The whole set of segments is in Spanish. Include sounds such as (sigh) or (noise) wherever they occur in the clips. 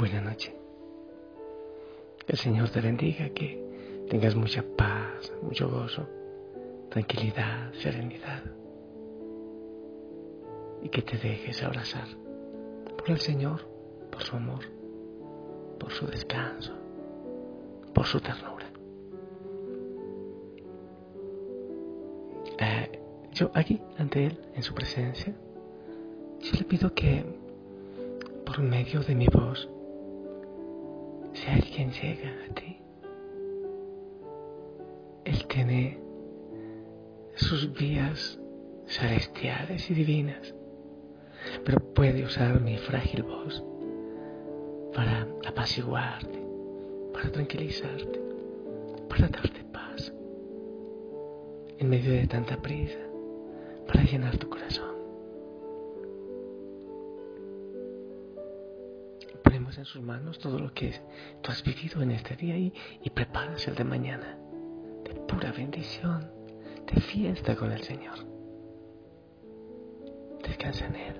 Buenas noches. El Señor te bendiga, que tengas mucha paz, mucho gozo, tranquilidad, serenidad. Y que te dejes abrazar por el Señor, por su amor, por su descanso, por su ternura. Eh, yo aquí, ante Él, en su presencia, yo le pido que por medio de mi voz, si alguien llega a ti, Él tiene sus vías celestiales y divinas, pero puede usar mi frágil voz para apaciguarte, para tranquilizarte, para darte paz en medio de tanta prisa, para llenar tu corazón. En sus manos todo lo que tú has vivido en este día y, y preparas el de mañana de pura bendición, de fiesta con el Señor. Descansa en Él.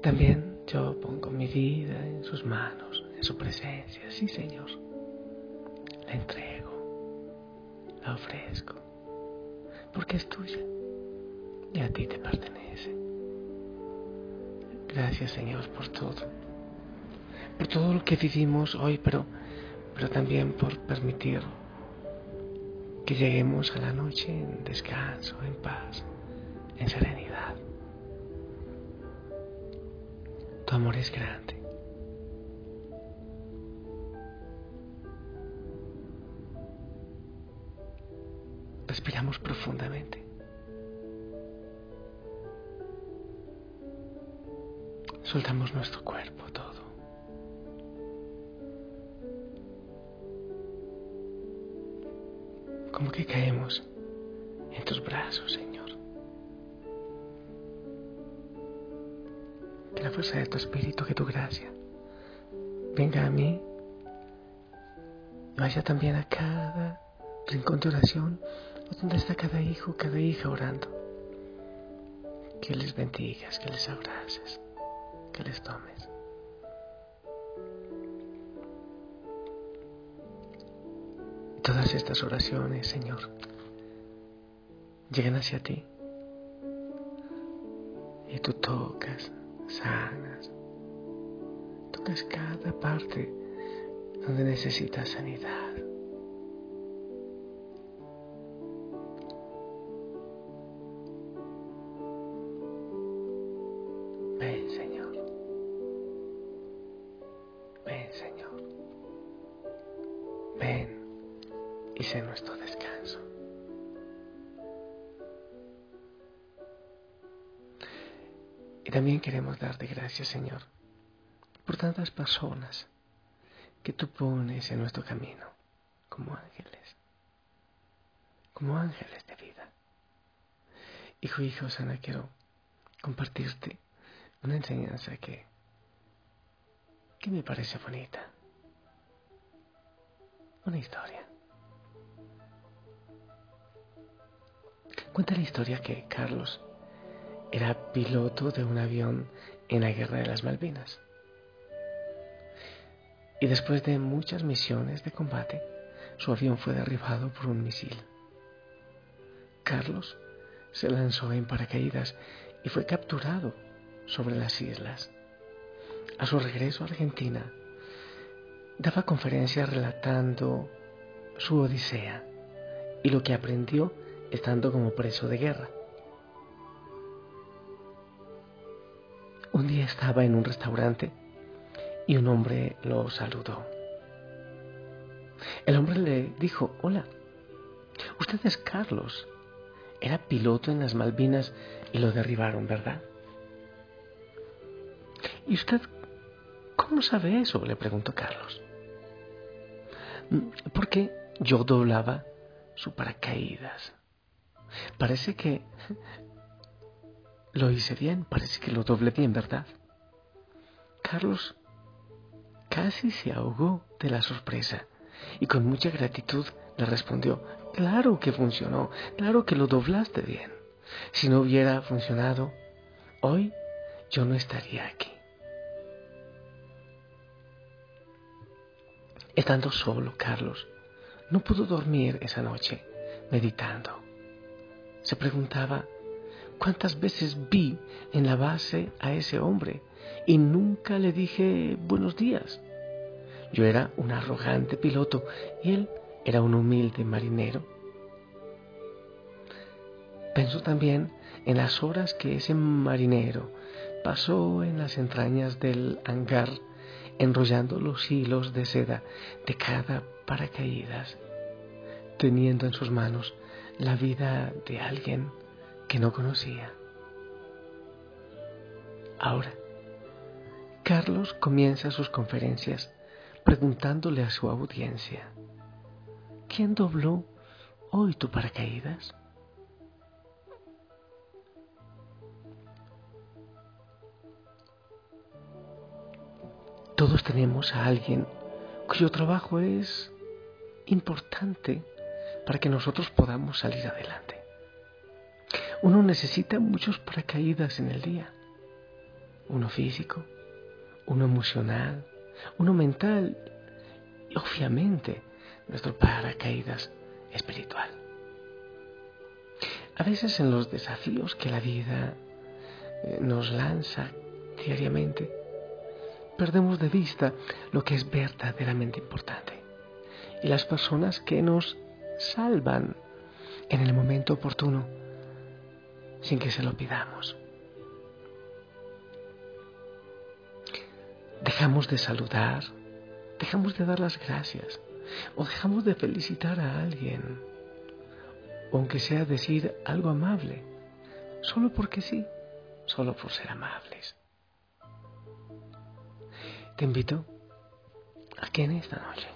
También yo pongo mi vida en sus manos, en su presencia. Sí, Señor. La entrego, la ofrezco, porque es tuya y a ti te pertenece. Gracias, Señor, por todo. Por todo lo que vivimos hoy, pero, pero también por permitir que lleguemos a la noche en descanso, en paz, en serenidad. Tu amor es grande. Respiramos profundamente. Soltamos nuestro cuerpo, todo. Como que caemos en tus brazos, Señor. Que la fuerza de tu espíritu, que tu gracia venga a mí y vaya también a cada rincón de oración donde está cada hijo, cada hija orando. Que les bendigas, que les abraces, que les tomes. Todas estas oraciones, Señor, llegan hacia ti. Y tú tocas, sanas, tocas cada parte donde necesitas sanidad. Gracias, Señor, por tantas personas que tú pones en nuestro camino como ángeles, como ángeles de vida. Hijo, hijo, Sana, quiero compartirte una enseñanza que, que me parece bonita. Una historia. Cuenta la historia que Carlos era piloto de un avión en la Guerra de las Malvinas. Y después de muchas misiones de combate, su avión fue derribado por un misil. Carlos se lanzó en paracaídas y fue capturado sobre las islas. A su regreso a Argentina, daba conferencias relatando su odisea y lo que aprendió estando como preso de guerra. Un día estaba en un restaurante y un hombre lo saludó. El hombre le dijo, hola, usted es Carlos. Era piloto en las Malvinas y lo derribaron, ¿verdad? ¿Y usted cómo sabe eso? le preguntó Carlos. Porque yo doblaba su paracaídas. Parece que lo hice bien, parece que lo doblé bien, ¿verdad? Carlos casi se ahogó de la sorpresa y con mucha gratitud le respondió, claro que funcionó, claro que lo doblaste bien. Si no hubiera funcionado, hoy yo no estaría aquí. Estando solo, Carlos no pudo dormir esa noche meditando. Se preguntaba cuántas veces vi en la base a ese hombre y nunca le dije buenos días. Yo era un arrogante piloto y él era un humilde marinero. Pensó también en las horas que ese marinero pasó en las entrañas del hangar enrollando los hilos de seda de cada paracaídas, teniendo en sus manos la vida de alguien que no conocía. Ahora, Carlos comienza sus conferencias preguntándole a su audiencia, ¿quién dobló hoy tu paracaídas? Todos tenemos a alguien cuyo trabajo es importante para que nosotros podamos salir adelante. Uno necesita muchos paracaídas en el día. Uno físico, uno emocional, uno mental y obviamente nuestro paracaídas espiritual. A veces en los desafíos que la vida eh, nos lanza diariamente, perdemos de vista lo que es verdaderamente importante. Y las personas que nos salvan en el momento oportuno, sin que se lo pidamos. Dejamos de saludar, dejamos de dar las gracias o dejamos de felicitar a alguien, aunque sea decir algo amable, solo porque sí, solo por ser amables. Te invito a que en esta noche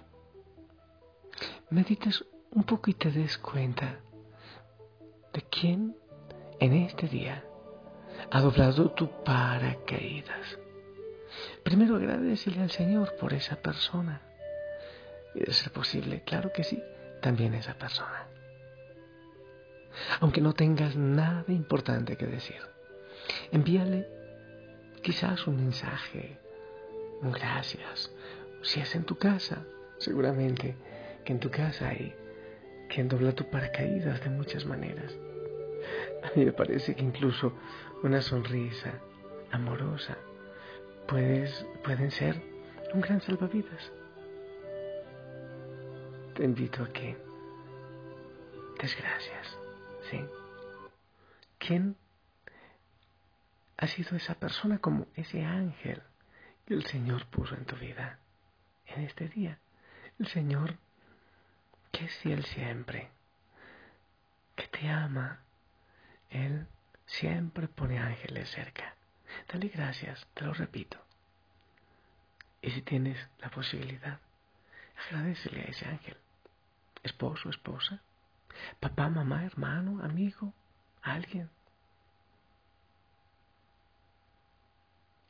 medites un poco y te des cuenta de quién en este día ha doblado tu paracaídas. Primero agradecele al Señor por esa persona. Y de ser posible, claro que sí, también esa persona. Aunque no tengas nada importante que decir, envíale quizás un mensaje, gracias. Si es en tu casa, seguramente que en tu casa hay quien dobla tu paracaídas de muchas maneras. A (laughs) mí me parece que incluso una sonrisa amorosa pueden ser un gran salvavidas. Te invito a que des gracias, ¿sí? ¿Quién ha sido esa persona como ese ángel? que el Señor puso en tu vida en este día. El Señor que es fiel siempre, que te ama. Él siempre pone ángeles cerca. Dale gracias, te lo repito. Y si tienes la posibilidad, agradecele a ese ángel. Esposo, esposa, papá, mamá, hermano, amigo, alguien.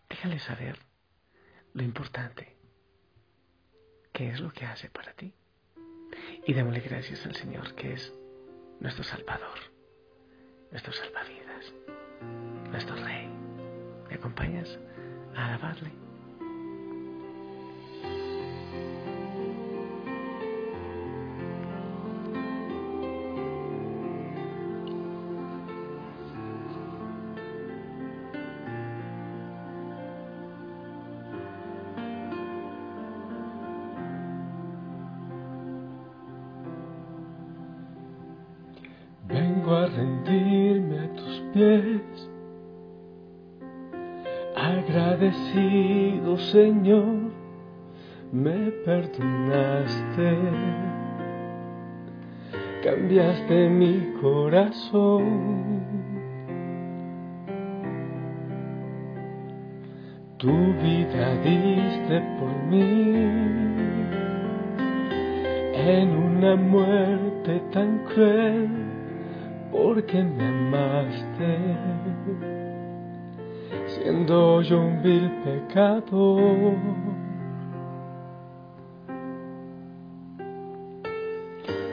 Déjale saber lo importante, qué es lo que hace para ti. Y démosle gracias al Señor, que es nuestro Salvador, nuestro salvavidas, nuestro Rey. ¿Me acompañas a alabarle? Agradecido Señor, me perdonaste, cambiaste mi corazón. Tu vida diste por mí. En una muerte tan cruel porque me amaste, siendo yo un vil pecador.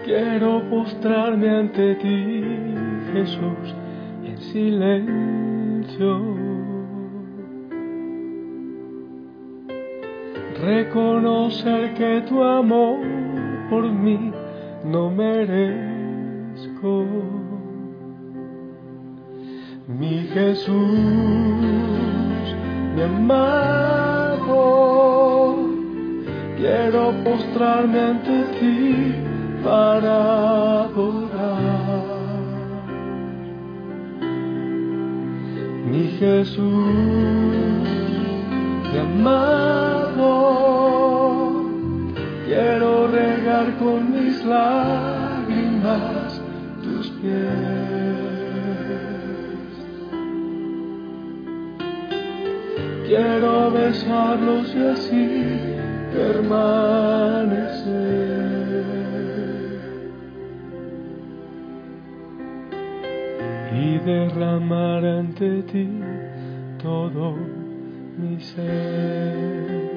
Quiero postrarme ante ti, Jesús, en silencio, reconocer que tu amor por mí no merezco. Mi Jesús, mi amado, quiero postrarme ante ti para adorar. Mi Jesús, mi amado, quiero regar con mis lágrimas tus pies. Quiero besarlos y así permanecer. Y derramar ante ti todo mi ser.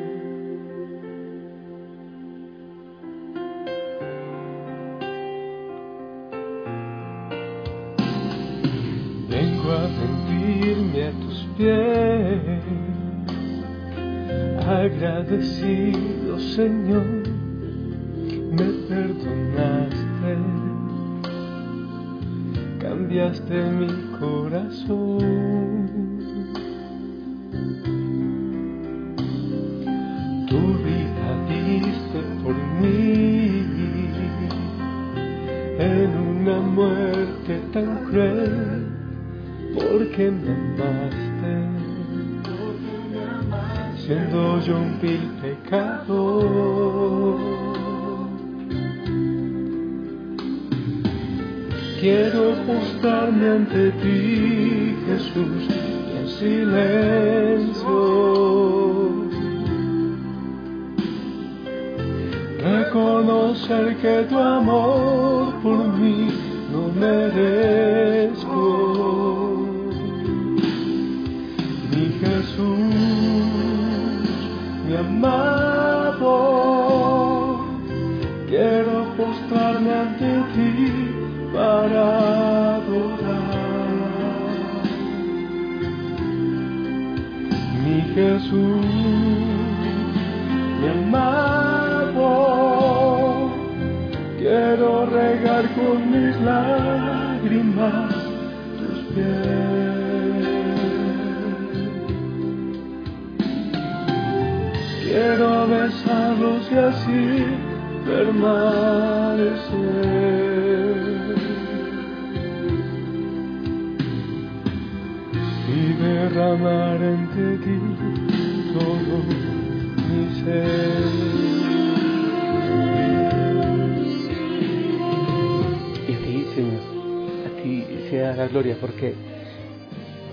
Agradecido Señor, me perdonaste, cambiaste mi corazón. Siendo yo un vil pecador. Quiero postrarme ante ti, Jesús, en silencio. Reconocer que tu amor por mí no merezco. Jesús, mi amado, quiero regar con mis lágrimas tus pies. Quiero besarlos y así permanecer. Derramar ante ti todo mi ser. Y a ti, Señor, a ti sea la gloria, porque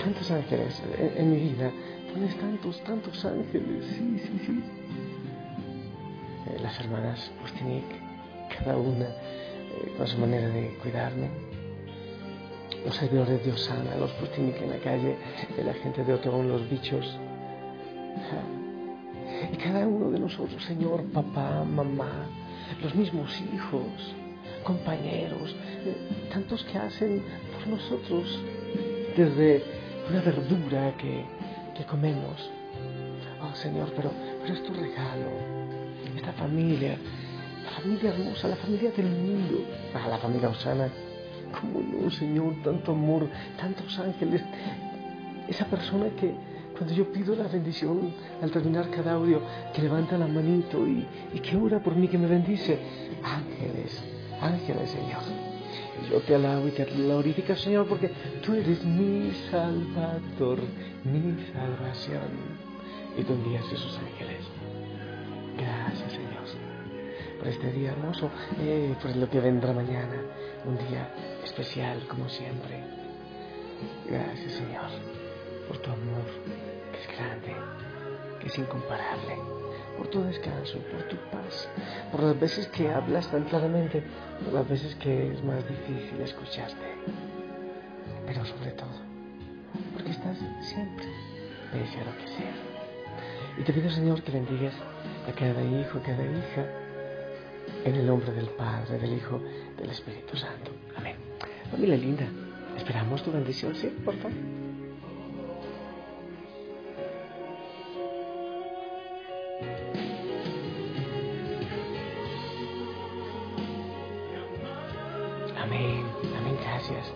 tantos ángeles en, mi vida, pones tantos, tantos ángeles, sí, sí, sí. Eh, las hermanas Pustinik, cada una eh, con su manera de cuidarme. Los servidores de Osana, los Pustinik en la calle, la gente de Otegón, los bichos. Y cada uno de nosotros, Señor, papá, mamá, los mismos hijos, compañeros, eh, tantos que hacen por nosotros desde una verdura que, que comemos. Oh Señor, pero, pero es tu regalo, esta familia, la familia hermosa, la familia del mundo, ah, la familia Osana. ¿Cómo no, Señor? Tanto amor, tantos ángeles. Esa persona que cuando yo pido la bendición al terminar cada audio, que levanta la manito y, que ora por mí, que me bendice. Ángeles, ángeles, Señor. Yo te alabo y te glorifico, Señor, porque tú eres mi salvador, mi salvación. Y tú envías esos ángeles. Gracias, Señor, por este día hermoso, eh, por lo que vendrá mañana. Un día especial, como siempre. Gracias, Señor, por tu amor, que es grande, que es incomparable. Por tu descanso, por tu paz, por las veces que hablas tan claramente, por las veces que es más difícil escucharte. Pero sobre todo, porque estás siempre, pese que sea. Y te pido, Señor, que bendigas a cada hijo, a cada hija, en el nombre del Padre, del Hijo, del Espíritu Santo. Amén. Familia linda, esperamos tu bendición, ¿sí? Por favor. Amén, amén, gracias.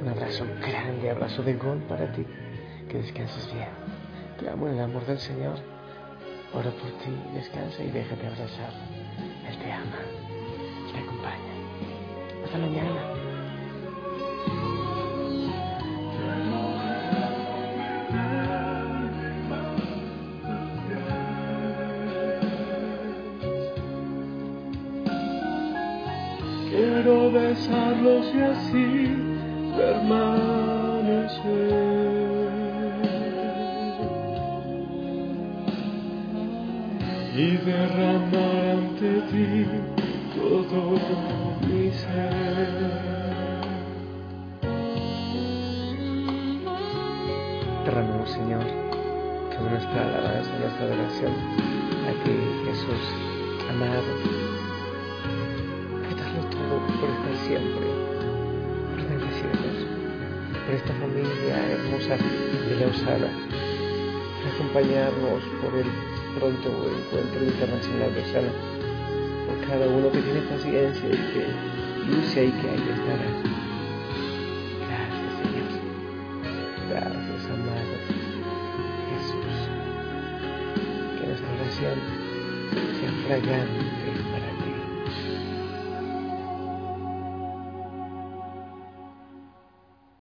Un abrazo grande, abrazo de gol para ti. Que descanses bien. Te amo en el amor del Señor. Ora por ti, descansa y déjate abrazar. Mañana. Quiero besarlos y así permanecer. y derramar ante ti todo. Derramamos, Señor, toda nuestra alabanza, nuestra adoración. A ti, Jesús, amado. Por darlo todo, por estar siempre, por bendecirnos, por esta familia hermosa de la Osana, por acompañarnos, por el pronto encuentro internacional de sana por cada uno que tiene paciencia y que luce y que ahí estará. Gracias Señor. Gracias amado Jesús. Que nuestra oración sea fragante